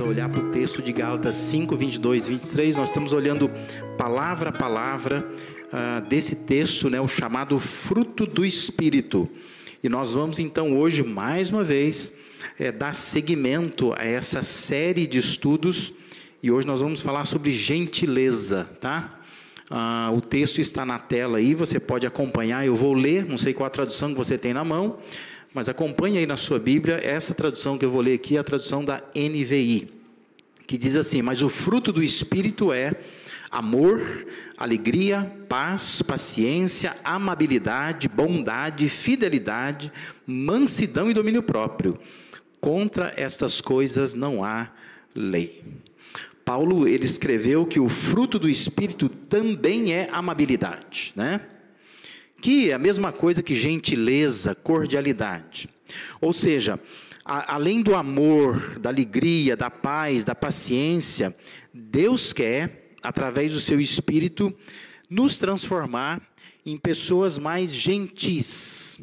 a olhar para o texto de Gálatas 5, 22, 23. Nós estamos olhando palavra a palavra uh, desse texto, né, o chamado fruto do Espírito. E nós vamos então hoje, mais uma vez, é, dar seguimento a essa série de estudos. E hoje nós vamos falar sobre gentileza, tá? Ah, o texto está na tela aí, você pode acompanhar. Eu vou ler, não sei qual a tradução que você tem na mão, mas acompanhe aí na sua Bíblia. Essa tradução que eu vou ler aqui a tradução da NVI, que diz assim: Mas o fruto do Espírito é amor, alegria, paz, paciência, amabilidade, bondade, fidelidade, mansidão e domínio próprio. Contra estas coisas não há lei. Paulo ele escreveu que o fruto do espírito também é amabilidade, né? Que é a mesma coisa que gentileza, cordialidade. Ou seja, a, além do amor, da alegria, da paz, da paciência, Deus quer, através do seu espírito, nos transformar em pessoas mais gentis,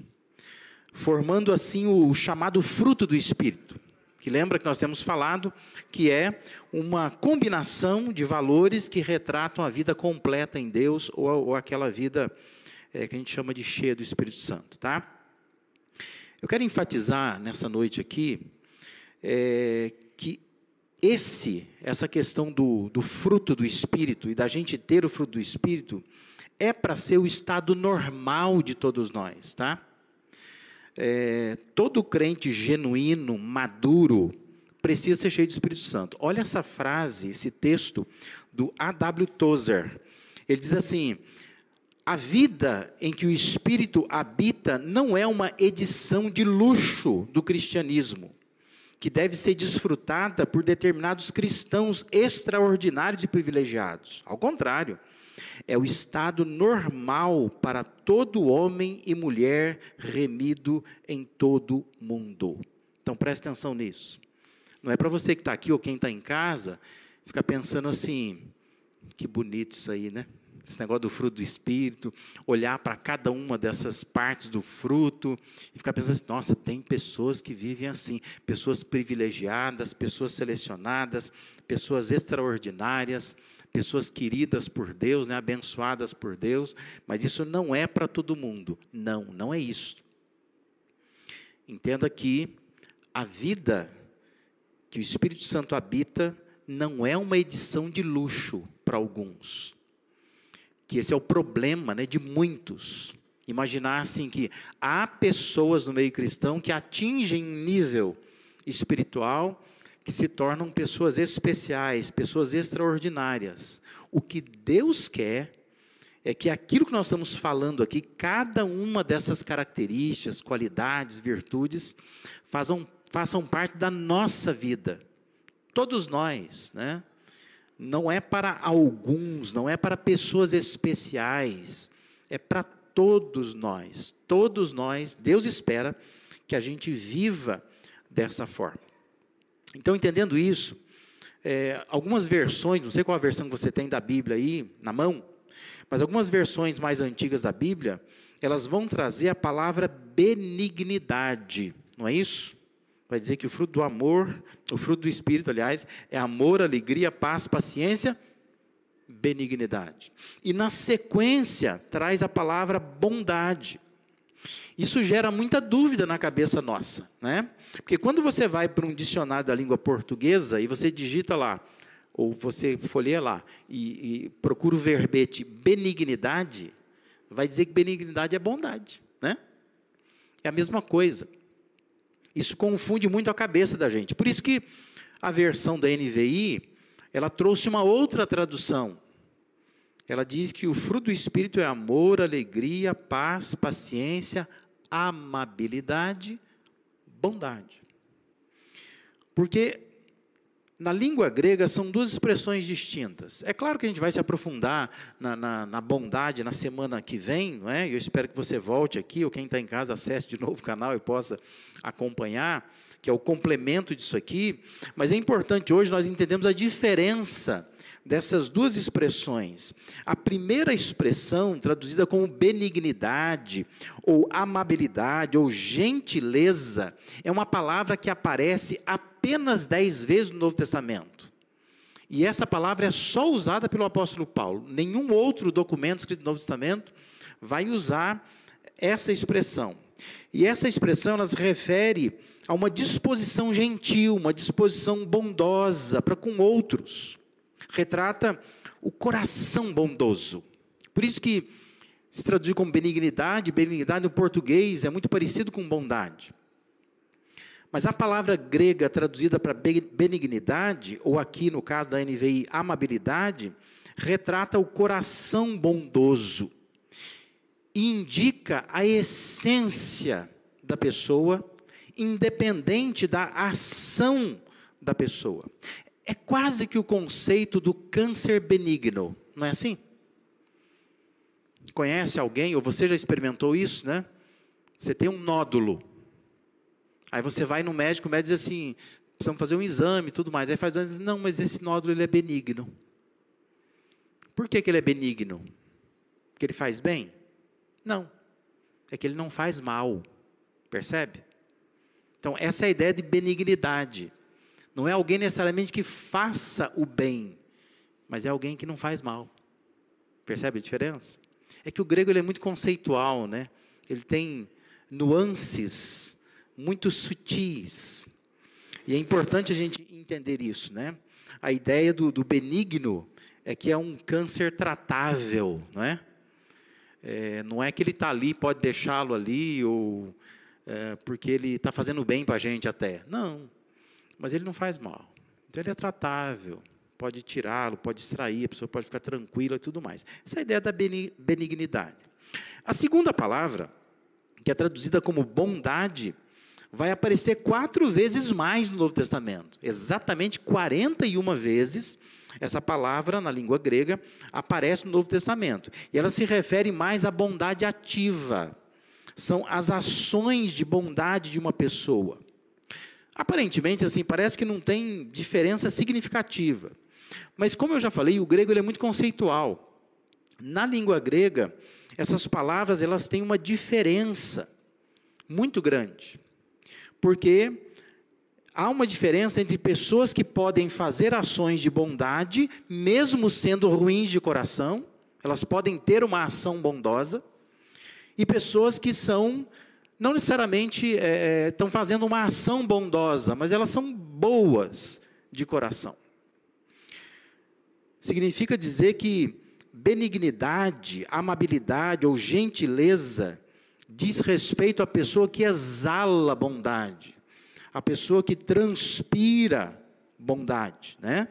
formando assim o chamado fruto do espírito que lembra que nós temos falado que é uma combinação de valores que retratam a vida completa em Deus ou, ou aquela vida é, que a gente chama de cheia do Espírito Santo, tá? Eu quero enfatizar nessa noite aqui é, que esse, essa questão do, do fruto do Espírito e da gente ter o fruto do Espírito é para ser o estado normal de todos nós, tá? é, todo crente genuíno, maduro, precisa ser cheio do Espírito Santo. Olha essa frase, esse texto do A.W. Tozer. Ele diz assim: a vida em que o Espírito habita não é uma edição de luxo do cristianismo, que deve ser desfrutada por determinados cristãos extraordinários e privilegiados. Ao contrário, é o estado normal para todo homem e mulher remido em todo mundo. Então preste atenção nisso. Não é para você que está aqui ou quem está em casa ficar pensando assim, que bonito isso aí, né? Esse negócio do fruto do Espírito, olhar para cada uma dessas partes do fruto e ficar pensando assim, nossa, tem pessoas que vivem assim, pessoas privilegiadas, pessoas selecionadas, pessoas extraordinárias, pessoas queridas por Deus, né, abençoadas por Deus, mas isso não é para todo mundo. Não, não é isso. Entenda que a vida que o Espírito Santo habita não é uma edição de luxo para alguns. Que esse é o problema né, de muitos. Imaginar assim que há pessoas no meio cristão que atingem nível espiritual que se tornam pessoas especiais, pessoas extraordinárias. O que Deus quer é que aquilo que nós estamos falando aqui, cada uma dessas características, qualidades, virtudes, façam, façam parte da nossa vida. Todos nós, né? Não é para alguns, não é para pessoas especiais, é para todos nós. Todos nós, Deus espera que a gente viva dessa forma. Então, entendendo isso, é, algumas versões, não sei qual a versão que você tem da Bíblia aí na mão, mas algumas versões mais antigas da Bíblia, elas vão trazer a palavra benignidade, não é isso? Vai dizer que o fruto do amor, o fruto do Espírito, aliás, é amor, alegria, paz, paciência, benignidade. E na sequência, traz a palavra bondade. Isso gera muita dúvida na cabeça nossa, né? Porque quando você vai para um dicionário da língua portuguesa e você digita lá, ou você folheia lá e, e procura o verbete benignidade, vai dizer que benignidade é bondade, né? É a mesma coisa. Isso confunde muito a cabeça da gente. Por isso que a versão da NVI, ela trouxe uma outra tradução. Ela diz que o fruto do Espírito é amor, alegria, paz, paciência, amabilidade, bondade. Porque na língua grega são duas expressões distintas. É claro que a gente vai se aprofundar na, na, na bondade na semana que vem, não é? Eu espero que você volte aqui, ou quem está em casa acesse de novo o canal e possa acompanhar, que é o complemento disso aqui. Mas é importante hoje nós entendemos a diferença dessas duas expressões. A primeira expressão, traduzida como benignidade, ou amabilidade, ou gentileza, é uma palavra que aparece apenas dez vezes no Novo Testamento. E essa palavra é só usada pelo apóstolo Paulo. Nenhum outro documento escrito no Novo Testamento vai usar essa expressão. E essa expressão ela se refere a uma disposição gentil, uma disposição bondosa para com outros. Retrata o coração bondoso. Por isso que se traduz como benignidade, benignidade no português é muito parecido com bondade. Mas a palavra grega traduzida para benignidade, ou aqui no caso da NVI, amabilidade, retrata o coração bondoso e indica a essência da pessoa, independente da ação da pessoa. É quase que o conceito do câncer benigno, não é assim? Conhece alguém, ou você já experimentou isso, né? Você tem um nódulo. Aí você vai no médico, o médico diz assim: precisamos fazer um exame e tudo mais. Aí faz diz, não, mas esse nódulo ele é benigno. Por que, que ele é benigno? Porque ele faz bem? Não. É que ele não faz mal. Percebe? Então, essa é a ideia de benignidade. Não é alguém necessariamente que faça o bem, mas é alguém que não faz mal. Percebe a diferença? É que o grego ele é muito conceitual, né? Ele tem nuances muito sutis. E é importante a gente entender isso, né? A ideia do, do benigno é que é um câncer tratável, não é? É, não é que ele está ali, pode deixá-lo ali, ou é, porque ele está fazendo bem para a gente até. Não, mas ele não faz mal. Então ele é tratável, pode tirá-lo, pode extrair, a pessoa pode ficar tranquila e tudo mais. Essa é a ideia da benignidade. A segunda palavra, que é traduzida como bondade, vai aparecer quatro vezes mais no Novo Testamento. Exatamente 41 vezes essa palavra, na língua grega, aparece no Novo Testamento. E ela se refere mais à bondade ativa. São as ações de bondade de uma pessoa. Aparentemente, assim, parece que não tem diferença significativa. Mas, como eu já falei, o grego é muito conceitual. Na língua grega, essas palavras elas têm uma diferença muito grande. Porque há uma diferença entre pessoas que podem fazer ações de bondade, mesmo sendo ruins de coração, elas podem ter uma ação bondosa, e pessoas que são, não necessariamente é, estão fazendo uma ação bondosa, mas elas são boas de coração. Significa dizer que benignidade, amabilidade ou gentileza diz respeito à pessoa que exala bondade a pessoa que transpira bondade, né?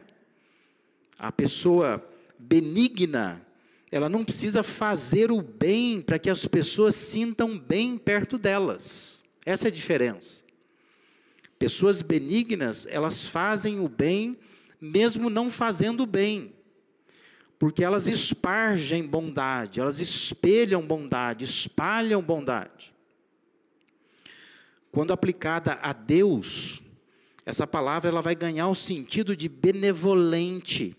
A pessoa benigna, ela não precisa fazer o bem para que as pessoas sintam bem perto delas. Essa é a diferença. Pessoas benignas, elas fazem o bem mesmo não fazendo o bem. Porque elas espargem bondade, elas espelham bondade, espalham bondade. Quando aplicada a Deus, essa palavra ela vai ganhar o sentido de benevolente,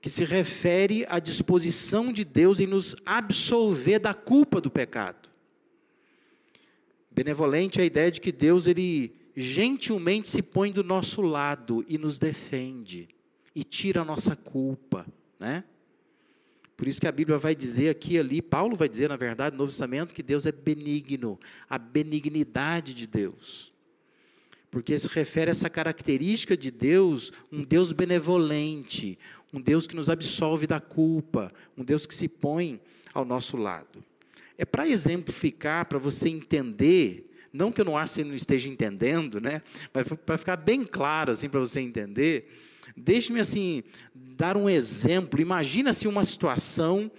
que se refere à disposição de Deus em nos absolver da culpa do pecado. Benevolente é a ideia de que Deus ele gentilmente se põe do nosso lado e nos defende e tira a nossa culpa, né? Por isso que a Bíblia vai dizer aqui ali, Paulo vai dizer, na verdade, no Novo Testamento, que Deus é benigno, a benignidade de Deus. Porque se refere a essa característica de Deus, um Deus benevolente, um Deus que nos absolve da culpa, um Deus que se põe ao nosso lado. É para exemplificar, para você entender, não que eu não acho que você não esteja entendendo, né? Mas para ficar bem claro assim para você entender, Deixe-me assim dar um exemplo. Imagina-se uma situação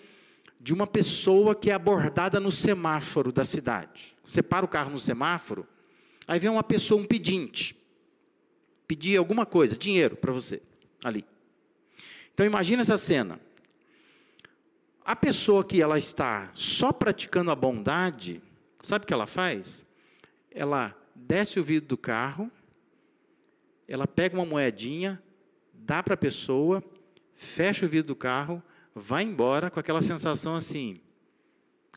de uma pessoa que é abordada no semáforo da cidade. Você para o carro no semáforo, aí vem uma pessoa, um pedinte, pedir alguma coisa, dinheiro para você, ali. Então imagina essa cena. A pessoa que ela está só praticando a bondade, sabe o que ela faz? Ela desce o vidro do carro, ela pega uma moedinha, dá para a pessoa, fecha o vidro do carro, vai embora com aquela sensação assim: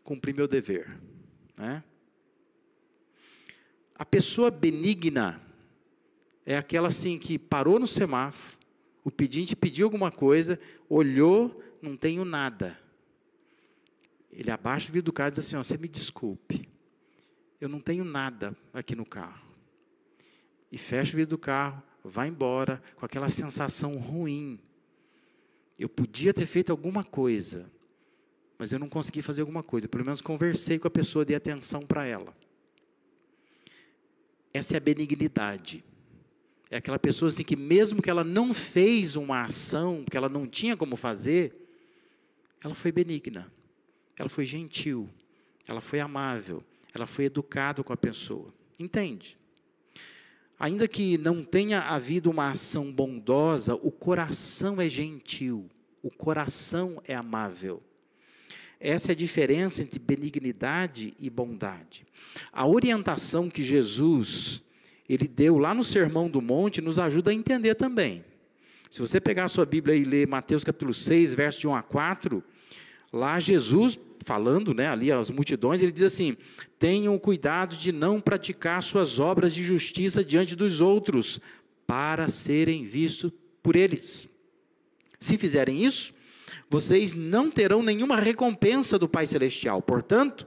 cumpri meu dever. Né? A pessoa benigna é aquela assim que parou no semáforo, o pedinte pediu alguma coisa, olhou, não tenho nada. Ele abaixa o vidro do carro e diz assim: ó, você me desculpe, eu não tenho nada aqui no carro. E fecha o vidro do carro, vai embora com aquela sensação ruim. Eu podia ter feito alguma coisa, mas eu não consegui fazer alguma coisa. Pelo menos conversei com a pessoa, dei atenção para ela. Essa é a benignidade. É aquela pessoa assim que mesmo que ela não fez uma ação, que ela não tinha como fazer, ela foi benigna. Ela foi gentil, ela foi amável, ela foi educada com a pessoa. Entende? Ainda que não tenha havido uma ação bondosa, o coração é gentil, o coração é amável. Essa é a diferença entre benignidade e bondade. A orientação que Jesus ele deu lá no Sermão do Monte nos ajuda a entender também. Se você pegar a sua Bíblia e ler Mateus capítulo 6, verso de 1 a 4, lá Jesus falando, né, ali às multidões, ele diz assim: "Tenham cuidado de não praticar suas obras de justiça diante dos outros, para serem vistos por eles. Se fizerem isso, vocês não terão nenhuma recompensa do Pai celestial. Portanto,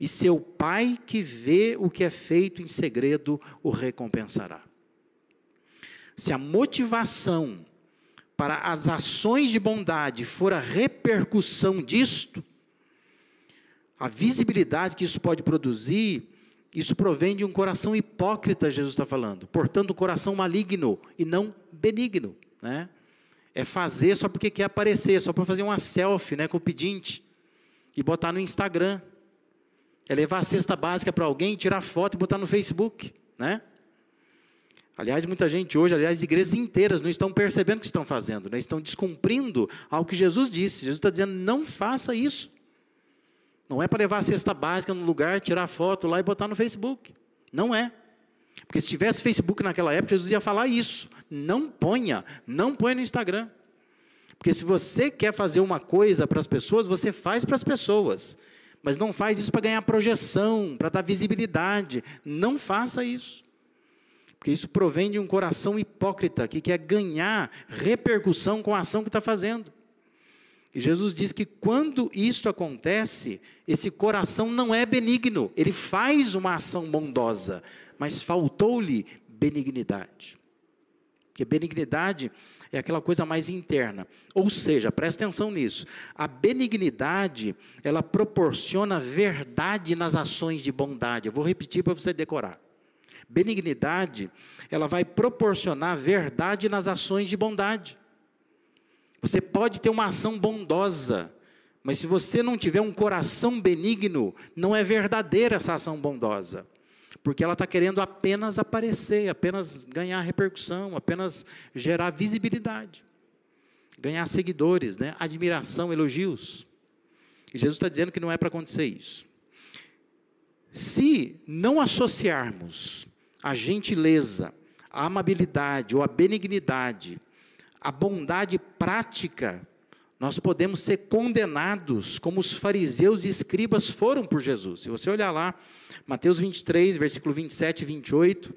e seu pai que vê o que é feito em segredo o recompensará. Se a motivação para as ações de bondade for a repercussão disto, a visibilidade que isso pode produzir, isso provém de um coração hipócrita, Jesus está falando. Portanto, um coração maligno e não benigno. Né? É fazer só porque quer aparecer, só para fazer uma selfie né, com o pedinte e botar no Instagram. É levar a cesta básica para alguém, tirar foto e botar no Facebook, né? Aliás, muita gente hoje, aliás, igrejas inteiras não estão percebendo o que estão fazendo, né? estão descumprindo algo que Jesus disse. Jesus está dizendo, não faça isso. Não é para levar a cesta básica no lugar, tirar foto lá e botar no Facebook. Não é. Porque se tivesse Facebook naquela época, Jesus ia falar isso. Não ponha, não ponha no Instagram. Porque se você quer fazer uma coisa para as pessoas, você faz para as pessoas. Mas não faz isso para ganhar projeção, para dar visibilidade. Não faça isso. Porque isso provém de um coração hipócrita que quer ganhar repercussão com a ação que está fazendo. E Jesus diz que quando isso acontece, esse coração não é benigno, ele faz uma ação bondosa, mas faltou-lhe benignidade. Porque benignidade é aquela coisa mais interna. Ou seja, presta atenção nisso. A benignidade, ela proporciona verdade nas ações de bondade. Eu vou repetir para você decorar. Benignidade, ela vai proporcionar verdade nas ações de bondade. Você pode ter uma ação bondosa, mas se você não tiver um coração benigno, não é verdadeira essa ação bondosa porque ela está querendo apenas aparecer, apenas ganhar repercussão, apenas gerar visibilidade, ganhar seguidores, né? admiração, elogios. E Jesus está dizendo que não é para acontecer isso. Se não associarmos a gentileza, a amabilidade ou a benignidade, a bondade prática, nós podemos ser condenados como os fariseus e escribas foram por Jesus. Se você olhar lá, Mateus 23, versículo 27 e 28,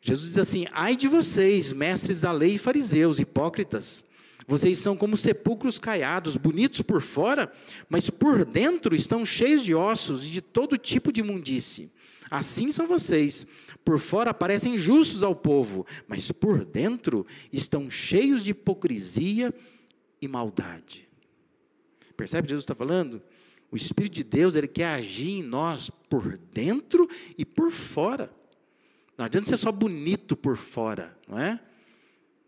Jesus diz assim: Ai de vocês, mestres da lei e fariseus, hipócritas, vocês são como sepulcros caiados, bonitos por fora, mas por dentro estão cheios de ossos e de todo tipo de imundície. Assim são vocês. Por fora parecem justos ao povo, mas por dentro estão cheios de hipocrisia e maldade. Percebe o que Jesus está falando? O Espírito de Deus, ele quer agir em nós por dentro e por fora. Não adianta ser só bonito por fora, não é?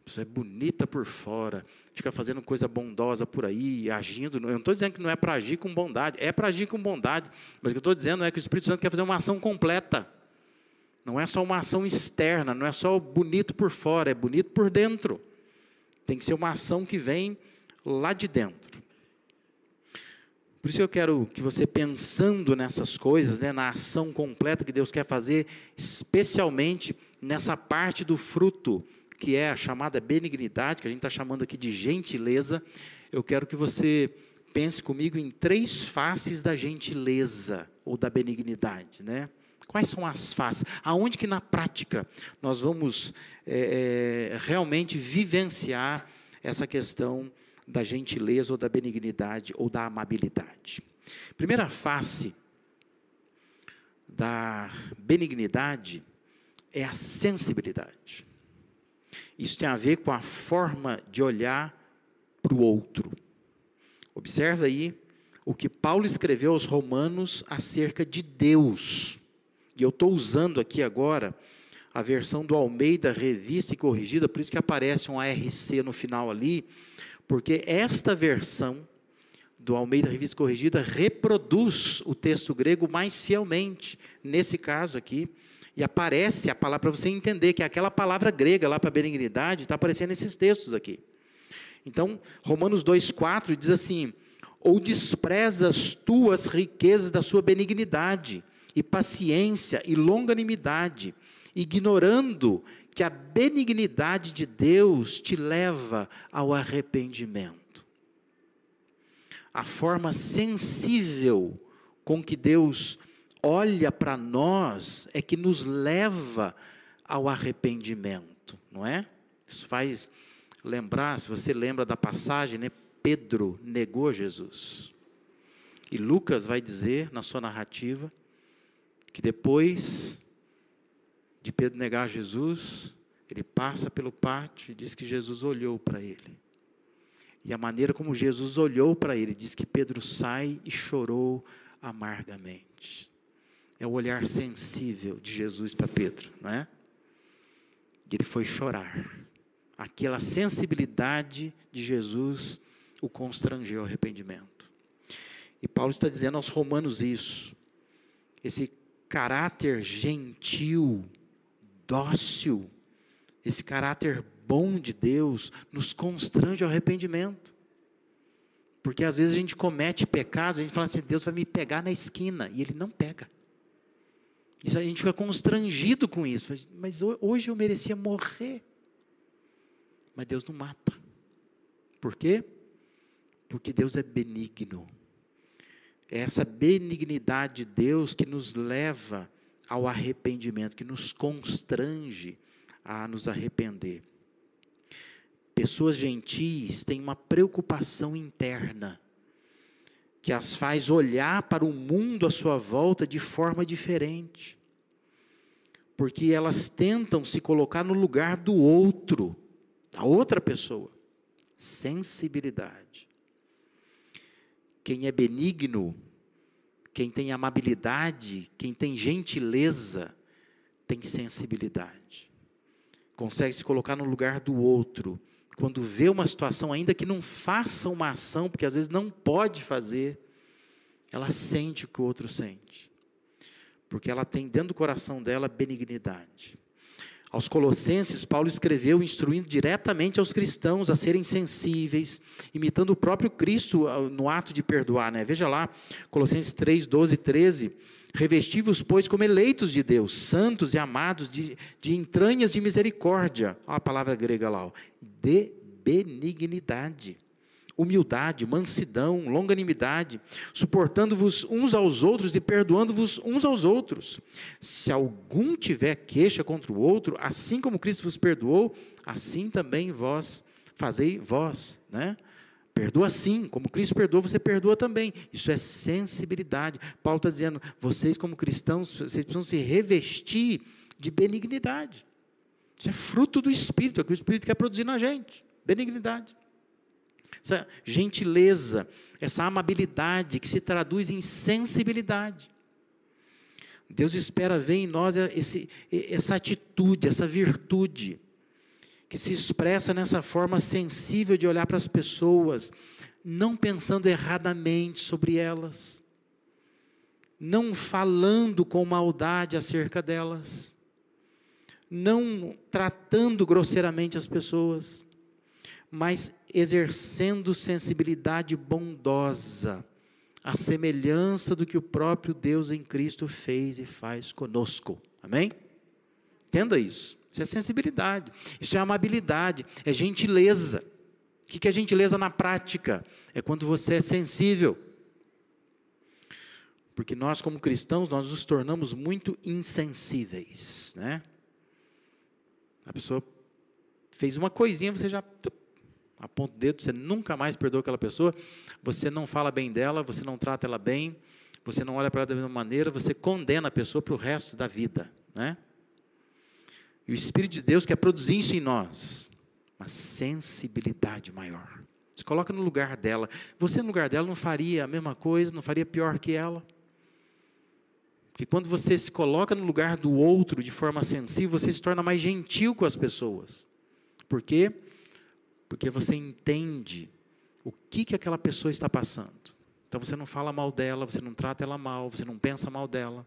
pessoa é bonita por fora, fica fazendo coisa bondosa por aí, agindo. Eu não estou dizendo que não é para agir com bondade, é para agir com bondade, mas o que eu estou dizendo é que o Espírito Santo quer fazer uma ação completa. Não é só uma ação externa, não é só bonito por fora, é bonito por dentro. Tem que ser uma ação que vem lá de dentro. Por isso eu quero que você pensando nessas coisas, né, na ação completa que Deus quer fazer, especialmente nessa parte do fruto que é a chamada benignidade, que a gente está chamando aqui de gentileza, eu quero que você pense comigo em três faces da gentileza ou da benignidade, né? Quais são as faces? Aonde que na prática nós vamos é, é, realmente vivenciar essa questão da gentileza ou da benignidade ou da amabilidade? Primeira face da benignidade é a sensibilidade. Isso tem a ver com a forma de olhar para o outro. Observe aí o que Paulo escreveu aos Romanos acerca de Deus. E eu estou usando aqui agora a versão do Almeida Revista e Corrigida, por isso que aparece um ARC no final ali, porque esta versão do Almeida Revista Corrigida reproduz o texto grego mais fielmente, nesse caso aqui, e aparece a palavra, para você entender que aquela palavra grega lá para benignidade está aparecendo nesses textos aqui. Então, Romanos 2,4 diz assim: Ou desprezas tu as riquezas da sua benignidade, e paciência, e longanimidade, ignorando que a benignidade de Deus te leva ao arrependimento. A forma sensível com que Deus olha para nós é que nos leva ao arrependimento, não é? Isso faz lembrar, se você lembra da passagem, né? Pedro negou Jesus. E Lucas vai dizer na sua narrativa que depois de Pedro negar Jesus, ele passa pelo pátio e diz que Jesus olhou para ele. E a maneira como Jesus olhou para ele, diz que Pedro sai e chorou amargamente. É o olhar sensível de Jesus para Pedro, não é? E ele foi chorar. Aquela sensibilidade de Jesus o constrangeu ao arrependimento. E Paulo está dizendo aos romanos isso. Esse caráter gentil, dócil, esse caráter bom de Deus nos constrange ao arrependimento. Porque às vezes a gente comete pecados, a gente fala assim: Deus vai me pegar na esquina, e Ele não pega. Isso a gente fica constrangido com isso. Mas hoje eu merecia morrer. Mas Deus não mata. Por quê? Porque Deus é benigno. É essa benignidade de Deus que nos leva ao arrependimento, que nos constrange a nos arrepender. Pessoas gentis têm uma preocupação interna que as faz olhar para o mundo à sua volta de forma diferente. Porque elas tentam se colocar no lugar do outro, da outra pessoa. Sensibilidade. Quem é benigno, quem tem amabilidade, quem tem gentileza, tem sensibilidade. Consegue se colocar no lugar do outro quando vê uma situação, ainda que não faça uma ação, porque às vezes não pode fazer, ela sente o que o outro sente. Porque ela tem dentro do coração dela benignidade. Aos Colossenses, Paulo escreveu instruindo diretamente aos cristãos a serem sensíveis, imitando o próprio Cristo ah, no ato de perdoar. Né? Veja lá, Colossenses 3, 12 e 13. Revesti-vos, pois, como eleitos de Deus, santos e amados, de, de entranhas de misericórdia. Olha a palavra grega lá, ó, de benignidade, humildade, mansidão, longanimidade, suportando-vos uns aos outros e perdoando-vos uns aos outros. Se algum tiver queixa contra o outro, assim como Cristo vos perdoou, assim também vós fazei vós, né? Perdoa sim, como Cristo perdoa, você perdoa também. Isso é sensibilidade. Paulo está dizendo, vocês como cristãos, vocês precisam se revestir de benignidade. Isso é fruto do Espírito, é o que o Espírito quer produzir na gente. Benignidade. Essa gentileza, essa amabilidade que se traduz em sensibilidade. Deus espera ver em nós esse, essa atitude, essa virtude. que se expressa nessa forma sensível de olhar para as pessoas, não pensando erradamente sobre elas, não falando com maldade acerca delas, não tratando grosseiramente as pessoas, mas exercendo sensibilidade bondosa, a semelhança do que o próprio Deus em Cristo fez e faz conosco. Amém? Entenda isso. Isso é sensibilidade, isso é amabilidade, é gentileza. O que é gentileza na prática? É quando você é sensível. Porque nós, como cristãos, nós nos tornamos muito insensíveis, né? A pessoa fez uma coisinha, você já aponta o dedo, você nunca mais perdoa aquela pessoa, você não fala bem dela, você não trata ela bem, você não olha para ela da mesma maneira, você condena a pessoa para o resto da vida, né? E o Espírito de Deus quer produzir isso em nós, uma sensibilidade maior. Se coloca no lugar dela. Você no lugar dela não faria a mesma coisa, não faria pior que ela. Porque quando você se coloca no lugar do outro de forma sensível, você se torna mais gentil com as pessoas. Por quê? Você entende o que, que aquela pessoa está passando. Então você não fala mal dela, você não trata ela mal, você não pensa mal dela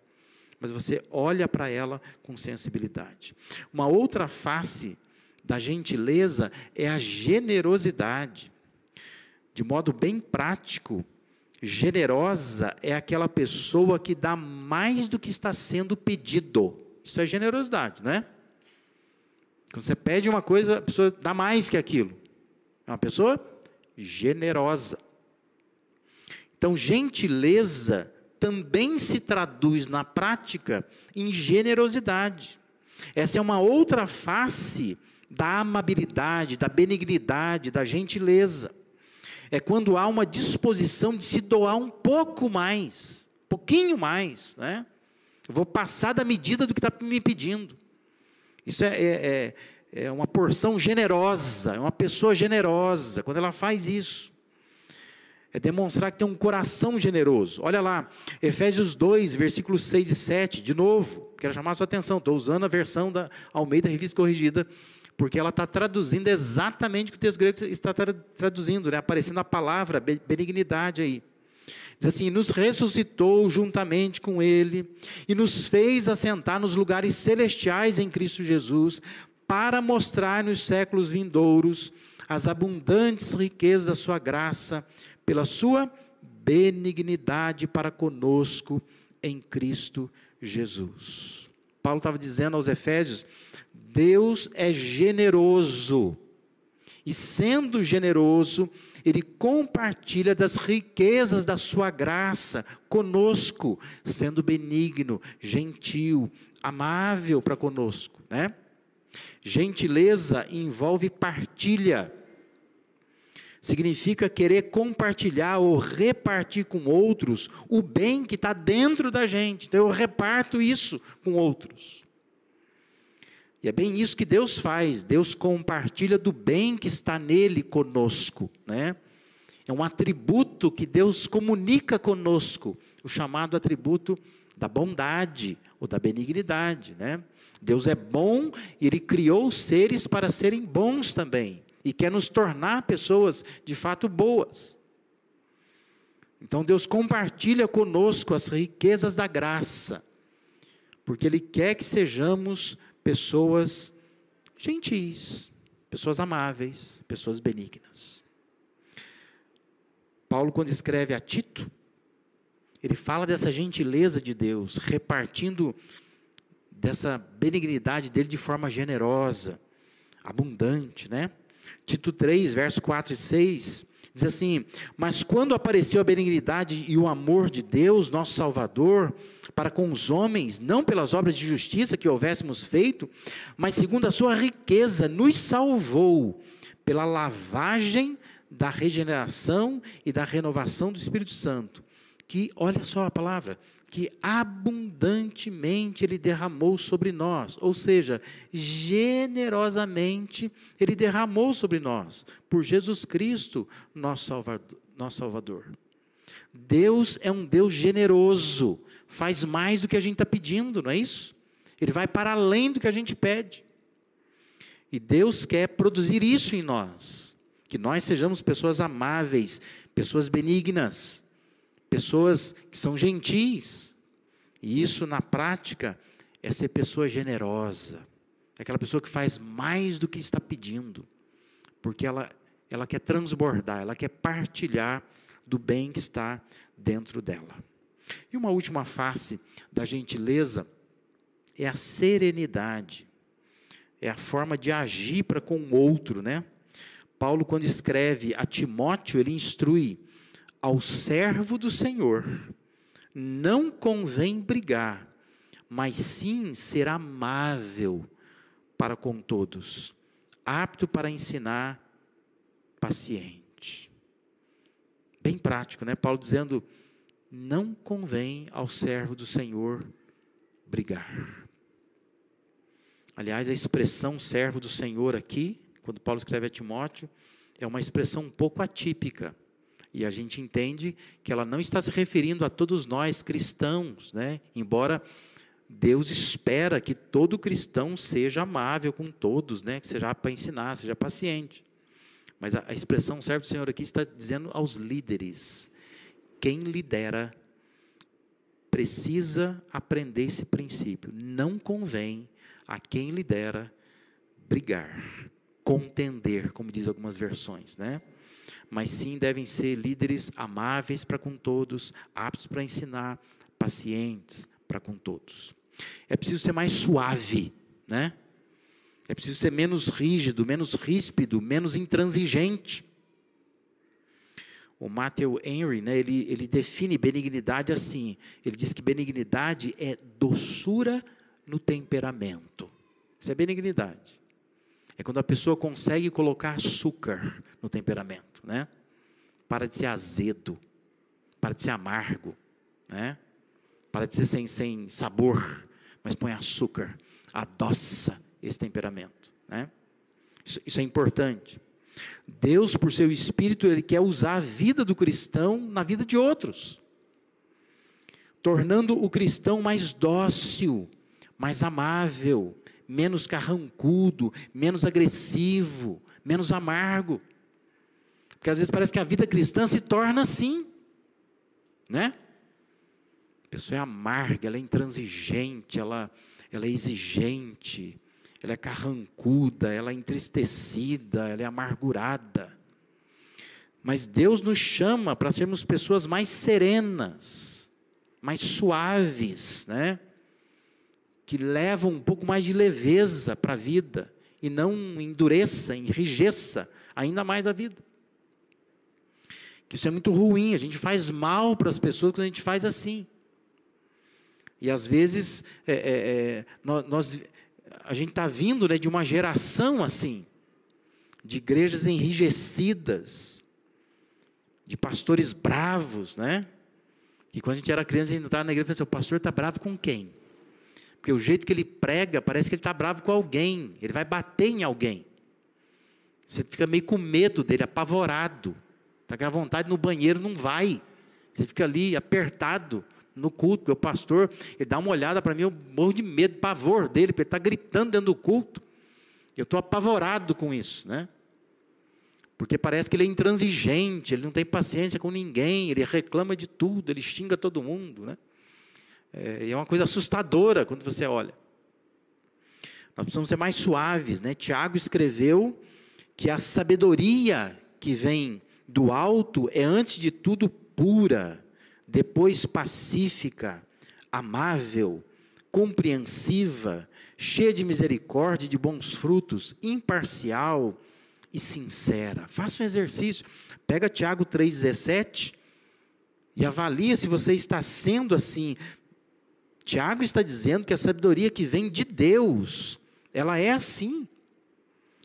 mas você olha para ela com sensibilidade. Uma outra face da gentileza é a generosidade. De modo bem prático, generosa é aquela pessoa que dá mais do que está sendo pedido. Isso é generosidade, não é? Quando você pede uma coisa, a pessoa dá mais que aquilo. É uma pessoa generosa. Então, gentileza também se traduz na prática em generosidade. Essa é uma outra face da amabilidade, da benignidade, da gentileza. É quando há uma disposição de se doar um pouco mais, um pouquinho mais, né? Eu vou passar da medida do que está me pedindo. Isso é, é, é, é uma porção generosa, é uma pessoa generosa, quando ela faz isso. É demonstrar que tem um coração generoso. Olha lá, Efésios 2, versículos 6 e 7, de novo, quero chamar a sua atenção, estou usando a versão da Almeida Revista Corrigida, porque ela está traduzindo exatamente o que o texto grego está traduzindo, né? aparecendo a palavra benignidade aí. Diz assim: nos ressuscitou juntamente com Ele e nos fez assentar nos lugares celestiais em Cristo Jesus, para mostrar nos séculos vindouros as abundantes riquezas da Sua graça pela sua benignidade para conosco em Cristo Jesus. Paulo estava dizendo aos Efésios: Deus é generoso, e sendo generoso, Ele compartilha das riquezas da Sua graça conosco, sendo benigno, gentil, amável para conosco, né? Gentileza envolve partilha significa querer compartilhar ou repartir com outros o bem que está dentro da gente. Então eu reparto isso com outros. E é bem isso que Deus faz. Deus compartilha do bem que está nele conosco, né? É um atributo que Deus comunica conosco, o chamado atributo da bondade ou da benignidade, né? Deus é bom e ele criou seres para serem bons também e quer nos tornar pessoas de fato boas. Então Deus compartilha conosco as riquezas da graça, porque Ele quer que sejamos pessoas gentis, pessoas amáveis, pessoas benignas. Paulo, quando escreve a Tito, ele fala dessa gentileza de Deus, repartindo dessa benignidade dele de forma generosa, abundante, né? Tito 3, verso 4 e 6, diz assim: Mas quando apareceu a benignidade e o amor de Deus, nosso Salvador, para com os homens, não pelas obras de justiça que houvéssemos feito, mas segundo a sua riqueza, nos salvou pela lavagem da regeneração e da renovação do Espírito Santo. Que, olha só a palavra, que abundantemente Ele derramou sobre nós, ou seja, generosamente Ele derramou sobre nós, por Jesus Cristo, nosso Salvador. Nosso Salvador. Deus é um Deus generoso, faz mais do que a gente está pedindo, não é isso? Ele vai para além do que a gente pede. E Deus quer produzir isso em nós, que nós sejamos pessoas amáveis, pessoas benignas, pessoas que são gentis. E isso na prática é ser pessoa generosa, é aquela pessoa que faz mais do que está pedindo, porque ela ela quer transbordar, ela quer partilhar do bem que está dentro dela. E uma última face da gentileza é a serenidade, é a forma de agir para com o outro, né? Paulo, quando escreve a Timóteo, ele instrui ao servo do Senhor: não convém brigar, mas sim ser amável para com todos, apto para ensinar, paciente. Bem prático, né? Paulo dizendo: não convém ao servo do Senhor brigar. Aliás, a expressão servo do Senhor aqui, quando Paulo escreve a Timóteo, é uma expressão um pouco atípica. E a gente entende que ela não está se referindo a todos nós cristãos, né? Embora Deus espera que todo cristão seja amável com todos, né? Que seja para ensinar, seja paciente. Mas a, a expressão servo do Senhor aqui está dizendo aos líderes. Quem lidera precisa aprender esse princípio. Não convém a quem lidera brigar, contender, como diz algumas versões, né? Mas sim devem ser líderes amáveis para com todos, aptos para ensinar, pacientes para com todos. É preciso ser mais suave, né? É preciso ser menos rígido, menos ríspido, menos intransigente. O Matthew Henry, né, ele, ele define benignidade assim. Ele diz que benignidade é doçura no temperamento. Isso é benignidade. É quando a pessoa consegue colocar açúcar no temperamento, né? Para de ser azedo, para de ser amargo, né? Para de ser sem, sem sabor, mas põe açúcar, adoça esse temperamento, né? Isso, isso é importante. Deus, por seu Espírito, Ele quer usar a vida do cristão na vida de outros, tornando o cristão mais dócil, mais amável, menos carrancudo, menos agressivo, menos amargo. Porque às vezes parece que a vida cristã se torna assim, né? A pessoa é amarga, ela é intransigente, ela, ela é exigente, ela é carrancuda, ela é entristecida, ela é amargurada. Mas Deus nos chama para sermos pessoas mais serenas, mais suaves, né? que levam um pouco mais de leveza para a vida e não endureça, enrijeça ainda mais a vida. Isso é muito ruim, a gente faz mal para as pessoas quando a gente faz assim. E às vezes é, é, é, nós, a gente está vindo né, de uma geração assim, de igrejas enrijecidas, de pastores bravos, né? Que quando a gente era criança, a gente entrava na igreja e pensava, o pastor está bravo com quem? Porque o jeito que ele prega, parece que ele está bravo com alguém, ele vai bater em alguém. Você fica meio com medo dele, apavorado. Está com a vontade no banheiro, não vai. Você fica ali apertado no culto. Meu pastor, ele dá uma olhada para mim, eu morro de medo, pavor dele, porque ele está gritando dentro do culto. Eu estou apavorado com isso, né? Porque parece que ele é intransigente, ele não tem paciência com ninguém, ele reclama de tudo, ele xinga todo mundo, né? É, é uma coisa assustadora quando você olha. Nós precisamos ser mais suaves, né? Tiago escreveu que a sabedoria que vem do alto é antes de tudo pura, depois pacífica, amável, compreensiva, cheia de misericórdia e de bons frutos, imparcial e sincera. Faça um exercício. Pega Tiago 3,17 e avalia se você está sendo assim. Tiago está dizendo que a sabedoria que vem de Deus, ela é assim.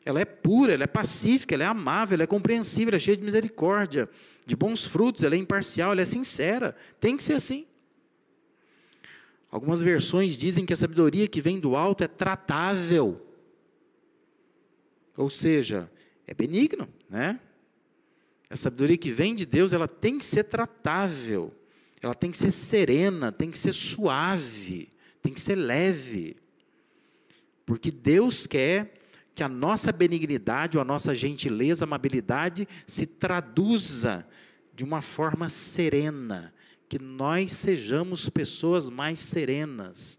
Ela é pura, ela é pacífica, ela é amável, ela é compreensível, ela é cheia de misericórdia, de bons frutos, ela é imparcial, ela é sincera. Tem que ser assim. Algumas versões dizem que a sabedoria que vem do alto é tratável. Ou seja, é benigno, né? A sabedoria que vem de Deus, ela tem que ser tratável. Ela tem que ser serena, tem que ser suave, tem que ser leve. Porque Deus quer que a nossa benignidade ou a nossa gentileza, amabilidade se traduza de uma forma serena, que nós sejamos pessoas mais serenas,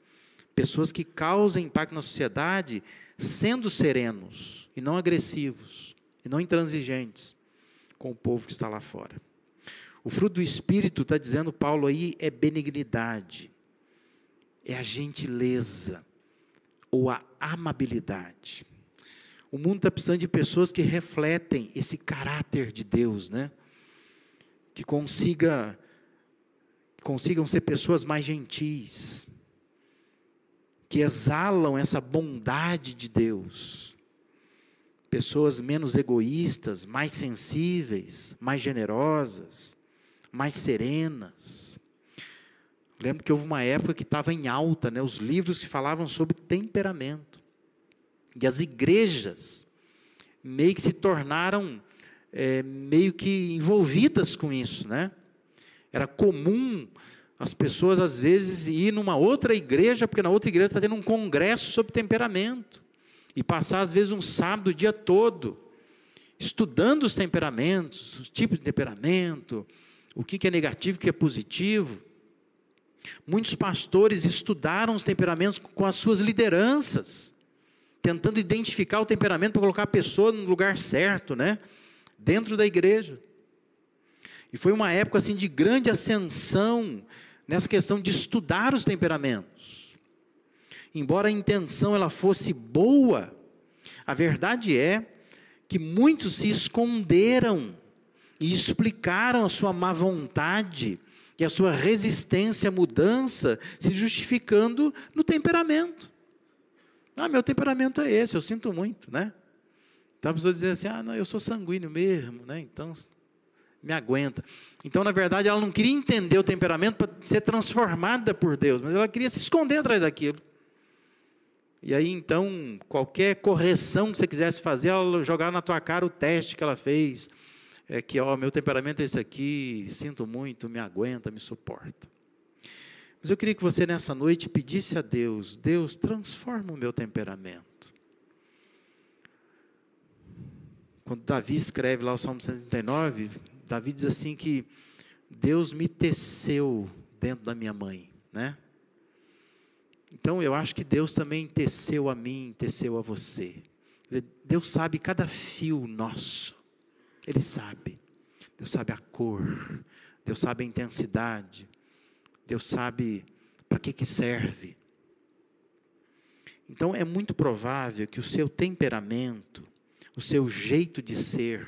pessoas que causem impacto na sociedade sendo serenos e não agressivos e não intransigentes com o povo que está lá fora. O fruto do Espírito, está dizendo Paulo aí, é benignidade, é a gentileza ou a amabilidade. O mundo está precisando de pessoas que refletem esse caráter de Deus, né? Que consiga, consigam ser pessoas mais gentis, que exalam essa bondade de Deus. Pessoas menos egoístas, mais sensíveis, mais generosas, mais serenas. Lembro que houve uma época que estava em alta, né, os livros que falavam sobre temperamento. E as igrejas meio que se tornaram é, meio que envolvidas com isso, né? Era comum as pessoas às vezes ir numa outra igreja, porque na outra igreja está tendo um congresso sobre temperamento, e passar às vezes um sábado o dia todo estudando os temperamentos, os tipos de temperamento, o que é negativo, o que é positivo. Muitos pastores estudaram os temperamentos com as suas lideranças tentando identificar o temperamento para colocar a pessoa no lugar certo, né? Dentro da igreja. E foi uma época assim de grande ascensão nessa questão de estudar os temperamentos. Embora a intenção ela fosse boa, a verdade é que muitos se esconderam e explicaram a sua má vontade e a sua resistência à mudança, se justificando no temperamento. Ah, meu temperamento é esse, eu sinto muito, né? Então a pessoa diz assim: ah, não, eu sou sanguíneo mesmo, né? Então me aguenta. Então, na verdade, ela não queria entender o temperamento para ser transformada por Deus, mas ela queria se esconder atrás daquilo. E aí, então, qualquer correção que você quisesse fazer, ela jogar na tua cara o teste que ela fez. É que, ó, meu temperamento é esse aqui, sinto muito, me aguenta, me suporta. Mas eu queria que você nessa noite pedisse a Deus: Deus, transforma o meu temperamento. Quando Davi escreve lá o Salmo 139, Davi diz assim que Deus me teceu dentro da minha mãe, né? Então eu acho que Deus também teceu a mim, teceu a você. Deus sabe cada fio nosso. Ele sabe. Deus sabe a cor. Deus sabe a intensidade. Deus sabe para que, que serve. Então é muito provável que o seu temperamento, o seu jeito de ser,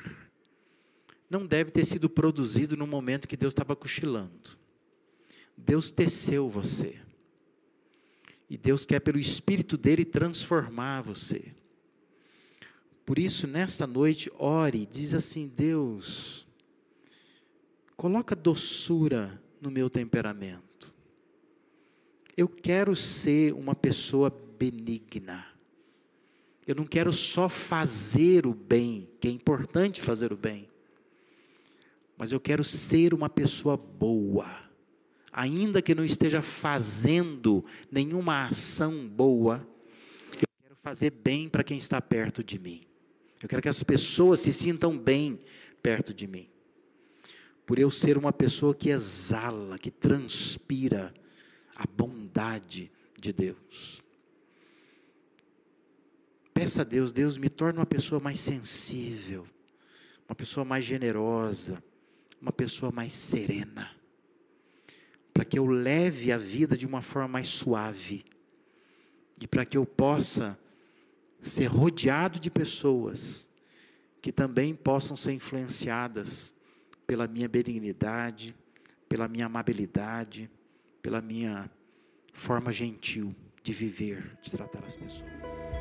não deve ter sido produzido no momento que Deus estava cochilando. Deus teceu você. E Deus quer, pelo Espírito dele, transformar você. Por isso, nesta noite, ore, diz assim: Deus, coloca doçura no meu temperamento. Eu quero ser uma pessoa benigna. Eu não quero só fazer o bem, que é importante fazer o bem, mas eu quero ser uma pessoa boa, ainda que não esteja fazendo nenhuma ação boa, eu quero fazer bem para quem está perto de mim. Eu quero que as pessoas se sintam bem perto de mim. Por eu ser uma pessoa que exala, que transpira a bondade de Deus. Peça a Deus, Deus me torne uma pessoa mais sensível, uma pessoa mais generosa, uma pessoa mais serena, para que eu leve a vida de uma forma mais suave e para que eu possa ser rodeado de pessoas que também possam ser influenciadas pela minha benignidade, pela minha amabilidade, pela minha forma gentil de viver, de tratar as pessoas.